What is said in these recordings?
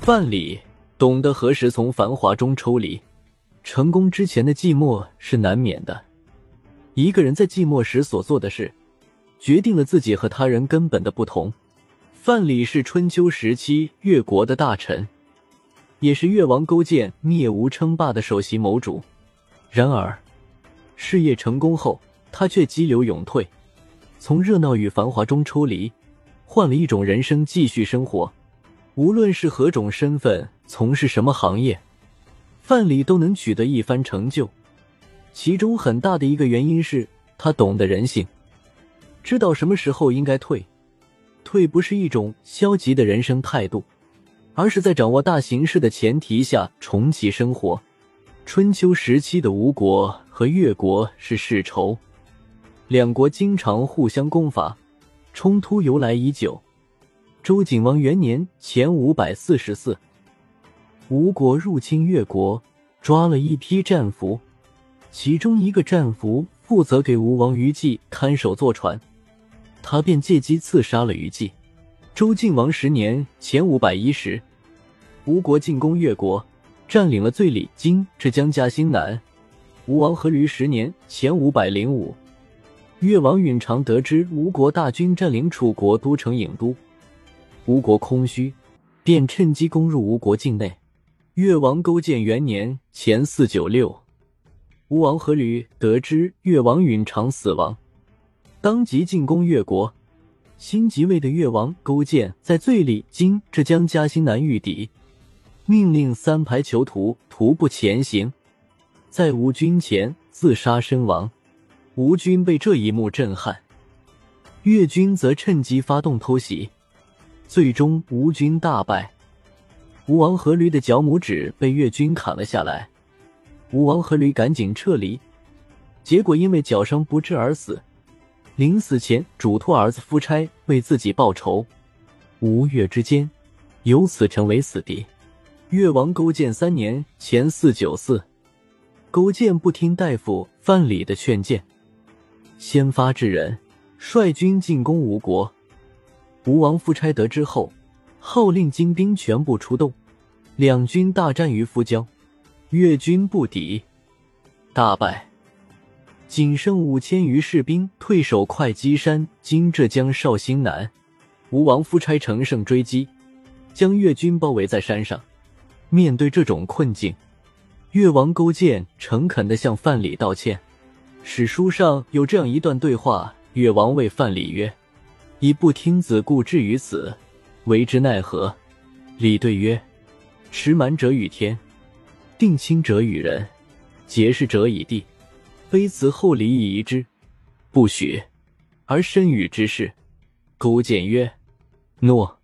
范蠡懂得何时从繁华中抽离，成功之前的寂寞是难免的。一个人在寂寞时所做的事，决定了自己和他人根本的不同。范蠡是春秋时期越国的大臣，也是越王勾践灭吴称霸的首席谋主。然而，事业成功后，他却激流勇退，从热闹与繁华中抽离，换了一种人生继续生活。无论是何种身份，从事什么行业，范蠡都能取得一番成就。其中很大的一个原因是他懂得人性，知道什么时候应该退。退不是一种消极的人生态度，而是在掌握大形势的前提下重启生活。春秋时期的吴国和越国是世仇，两国经常互相攻伐，冲突由来已久。周景王元年（前五百四十四），吴国入侵越国，抓了一批战俘，其中一个战俘负责给吴王于祭看守坐船，他便借机刺杀了于祭。周敬王十年（前五百一十），吴国进攻越国，占领了醉里（今浙江嘉兴南）。吴王阖闾十年（前五百零五），越王允常得知吴国大军占领楚国都城郢都。吴国空虚，便趁机攻入吴国境内。越王勾践元年（前四九六），吴王阖闾得知越王允常死亡，当即进攻越国。新即位的越王勾践在醉里（今浙江嘉兴南）御敌，命令三排囚徒徒步前行，在吴军前自杀身亡。吴军被这一幕震撼，越军则趁机发动偷袭。最终，吴军大败。吴王阖闾的脚拇指被越军砍了下来，吴王阖闾赶紧撤离，结果因为脚伤不治而死。临死前，嘱托儿子夫差为自己报仇。吴越之间由此成为死敌。越王勾践三年（前四九四），勾践不听大夫范蠡的劝谏，先发制人，率军进攻吴国。吴王夫差得知后，号令精兵全部出动，两军大战于夫交，越军不敌，大败，仅剩五千余士兵退守会稽山（今浙江绍兴南）。吴王夫差乘胜追击，将越军包围在山上。面对这种困境，越王勾践诚恳地向范蠡道歉。史书上有这样一段对话：越王谓范蠡曰。以不听子故至于此，为之奈何？李对曰：“持蛮者与天，定亲者与人，结事者以地，非此后礼以遗之，不许。而身与之事。”勾践曰：“诺。”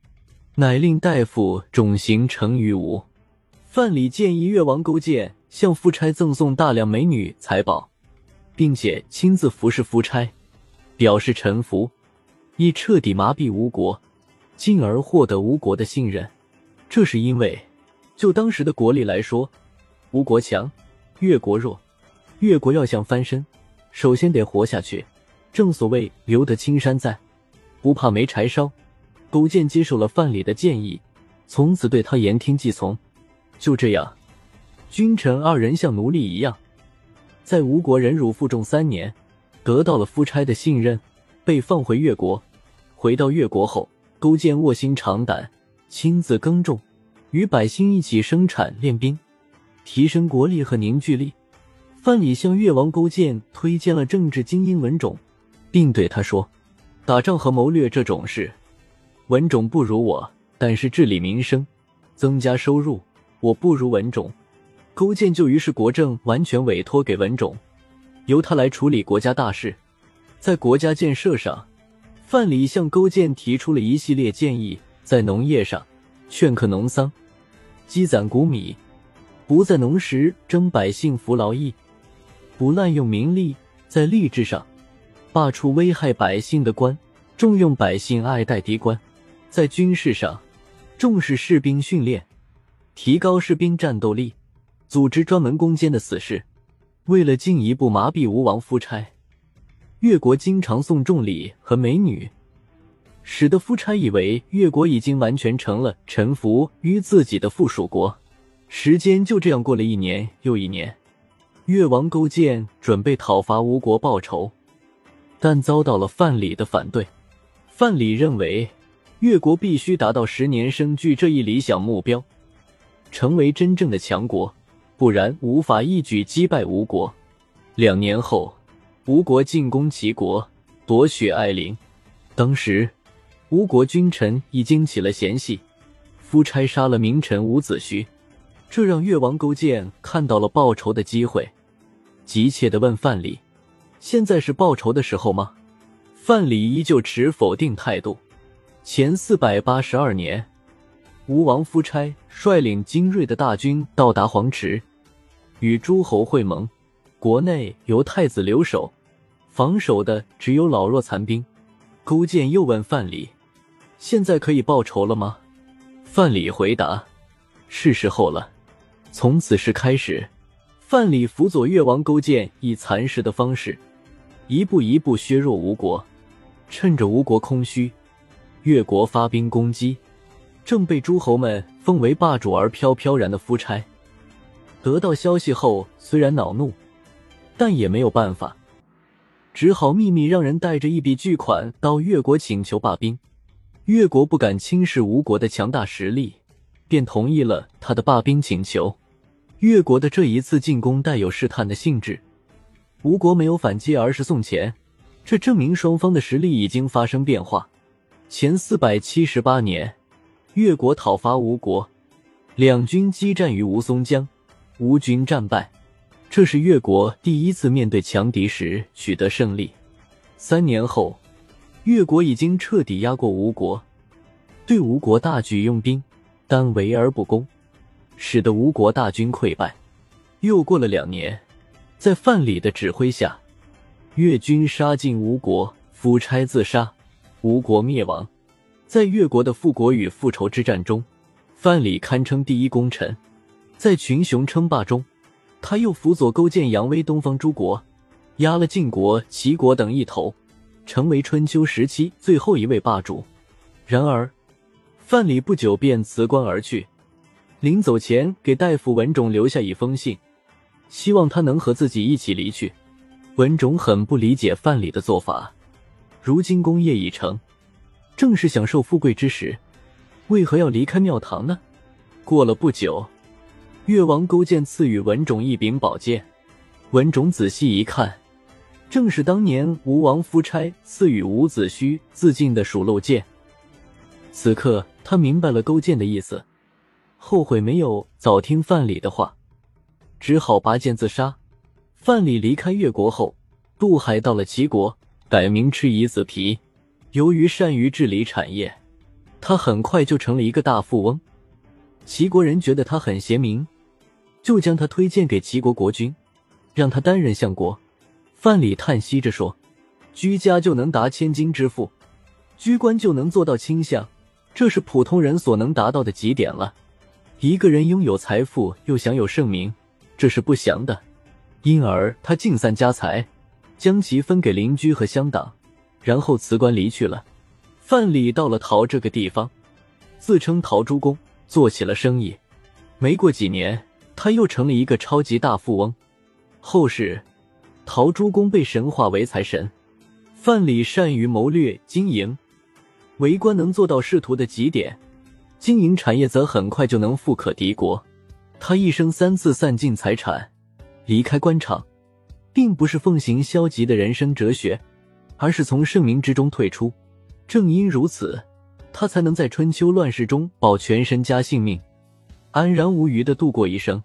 乃令大夫种行成于吴。范蠡建议越王勾践向夫差赠送大量美女财宝，并且亲自服侍夫差，表示臣服。以彻底麻痹吴国，进而获得吴国的信任。这是因为，就当时的国力来说，吴国强，越国弱。越国要想翻身，首先得活下去。正所谓留得青山在，不怕没柴烧。勾践接受了范蠡的建议，从此对他言听计从。就这样，君臣二人像奴隶一样，在吴国忍辱负重三年，得到了夫差的信任，被放回越国。回到越国后，勾践卧薪尝胆，亲自耕种，与百姓一起生产练兵，提升国力和凝聚力。范蠡向越王勾践推荐了政治精英文种，并对他说：“打仗和谋略这种事，文种不如我；但是治理民生、增加收入，我不如文种。”勾践就于是国政完全委托给文种，由他来处理国家大事，在国家建设上。范蠡向勾践提出了一系列建议，在农业上劝克农桑，积攒谷米，不在农时征百姓服劳役，不滥用民力；在吏治上罢黜危害百姓的官，重用百姓爱戴的官；在军事上重视士兵训练，提高士兵战斗力，组织专门攻坚的死士。为了进一步麻痹吴王夫差。越国经常送重礼和美女，使得夫差以为越国已经完全成了臣服于自己的附属国。时间就这样过了一年又一年，越王勾践准备讨伐吴国报仇，但遭到了范蠡的反对。范蠡认为，越国必须达到十年生聚这一理想目标，成为真正的强国，不然无法一举击败吴国。两年后，吴国进攻齐国，夺取艾陵。当时。吴国君臣已经起了嫌隙，夫差杀了名臣伍子胥，这让越王勾践看到了报仇的机会，急切地问范蠡：“现在是报仇的时候吗？”范蠡依旧持否定态度。前四百八十二年，吴王夫差率领精锐的大军到达黄池，与诸侯会盟。国内由太子留守，防守的只有老弱残兵。勾践又问范蠡。现在可以报仇了吗？范蠡回答：“是时候了。”从此时开始，范蠡辅佐越王勾践，以蚕食的方式，一步一步削弱吴国。趁着吴国空虚，越国发兵攻击，正被诸侯们奉为霸主而飘飘然的夫差，得到消息后，虽然恼怒，但也没有办法，只好秘密让人带着一笔巨款到越国请求罢兵。越国不敢轻视吴国的强大实力，便同意了他的罢兵请求。越国的这一次进攻带有试探的性质，吴国没有反击，而是送钱，这证明双方的实力已经发生变化。前四百七十八年，越国讨伐吴国，两军激战于吴淞江，吴军战败，这是越国第一次面对强敌时取得胜利。三年后。越国已经彻底压过吴国，对吴国大举用兵，但围而不攻，使得吴国大军溃败。又过了两年，在范蠡的指挥下，越军杀进吴国，夫差自杀，吴国灭亡。在越国的复国与复仇之战中，范蠡堪称第一功臣。在群雄称霸中，他又辅佐勾践扬威东方诸国，压了晋国、齐国等一头。成为春秋时期最后一位霸主。然而，范蠡不久便辞官而去，临走前给大夫文种留下一封信，希望他能和自己一起离去。文种很不理解范蠡的做法，如今功业已成，正是享受富贵之时，为何要离开庙堂呢？过了不久，越王勾践赐予文种一柄宝剑，文种仔细一看。正是当年吴王夫差赐予伍子胥自尽的鼠漏剑。此刻他明白了勾践的意思，后悔没有早听范蠡的话，只好拔剑自杀。范蠡离开越国后，渡海到了齐国，改名吃夷子皮。由于善于治理产业，他很快就成了一个大富翁。齐国人觉得他很贤明，就将他推荐给齐国国君，让他担任相国。范蠡叹息着说：“居家就能达千金之富，居官就能做到卿相，这是普通人所能达到的极点了。一个人拥有财富又享有盛名，这是不祥的。因而他尽散家财，将其分给邻居和乡党，然后辞官离去了。范蠡到了陶这个地方，自称陶朱公，做起了生意。没过几年，他又成了一个超级大富翁。后世。”陶朱公被神化为财神，范蠡善于谋略经营，为官能做到仕途的极点，经营产业则很快就能富可敌国。他一生三次散尽财产，离开官场，并不是奉行消极的人生哲学，而是从盛名之中退出。正因如此，他才能在春秋乱世中保全身家性命，安然无虞的度过一生。